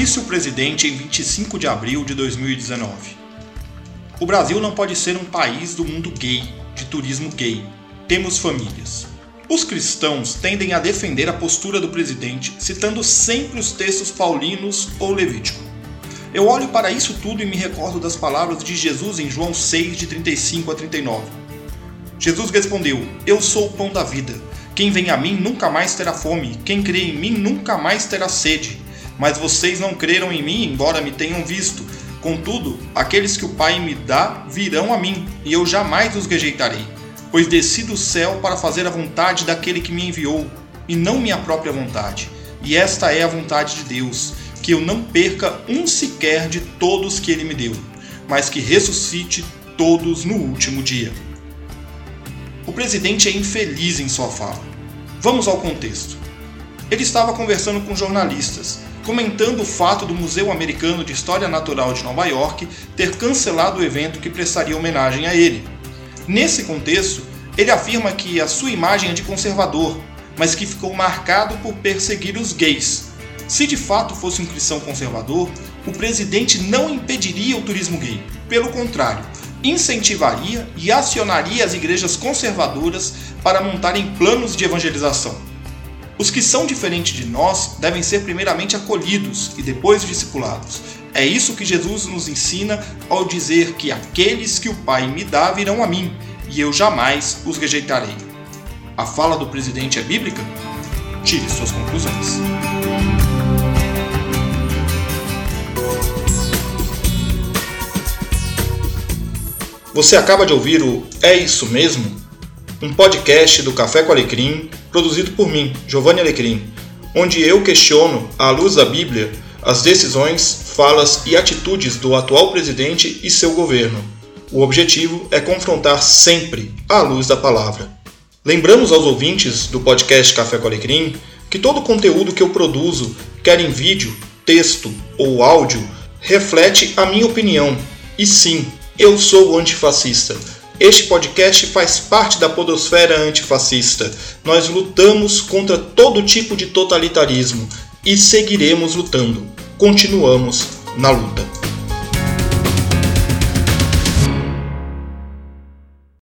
Disse o presidente em 25 de abril de 2019. O Brasil não pode ser um país do mundo gay, de turismo gay. Temos famílias. Os cristãos tendem a defender a postura do presidente, citando sempre os textos paulinos ou levítico. Eu olho para isso tudo e me recordo das palavras de Jesus em João 6, de 35 a 39. Jesus respondeu: Eu sou o pão da vida. Quem vem a mim nunca mais terá fome, quem crê em mim nunca mais terá sede. Mas vocês não creram em mim, embora me tenham visto. Contudo, aqueles que o Pai me dá virão a mim, e eu jamais os rejeitarei. Pois desci do céu para fazer a vontade daquele que me enviou, e não minha própria vontade. E esta é a vontade de Deus que eu não perca um sequer de todos que ele me deu, mas que ressuscite todos no último dia. O presidente é infeliz em sua fala. Vamos ao contexto. Ele estava conversando com jornalistas, comentando o fato do Museu Americano de História Natural de Nova York ter cancelado o evento que prestaria homenagem a ele. Nesse contexto, ele afirma que a sua imagem é de conservador, mas que ficou marcado por perseguir os gays, se de fato fosse um cristão conservador, o presidente não impediria o turismo gay. Pelo contrário, incentivaria e acionaria as igrejas conservadoras para montarem planos de evangelização. Os que são diferentes de nós devem ser primeiramente acolhidos e depois discipulados. É isso que Jesus nos ensina ao dizer que aqueles que o Pai me dá virão a mim, e eu jamais os rejeitarei. A fala do presidente é bíblica? Tire suas conclusões. Você acaba de ouvir o É Isso Mesmo? Um podcast do Café com Alecrim, produzido por mim, Giovanni Alecrim, onde eu questiono, à luz da Bíblia, as decisões, falas e atitudes do atual presidente e seu governo. O objetivo é confrontar sempre à luz da palavra. Lembramos aos ouvintes do podcast Café com Alecrim que todo o conteúdo que eu produzo, quer em vídeo, texto ou áudio, reflete a minha opinião. E sim, eu sou antifascista. Este podcast faz parte da podosfera antifascista. Nós lutamos contra todo tipo de totalitarismo e seguiremos lutando. Continuamos na luta.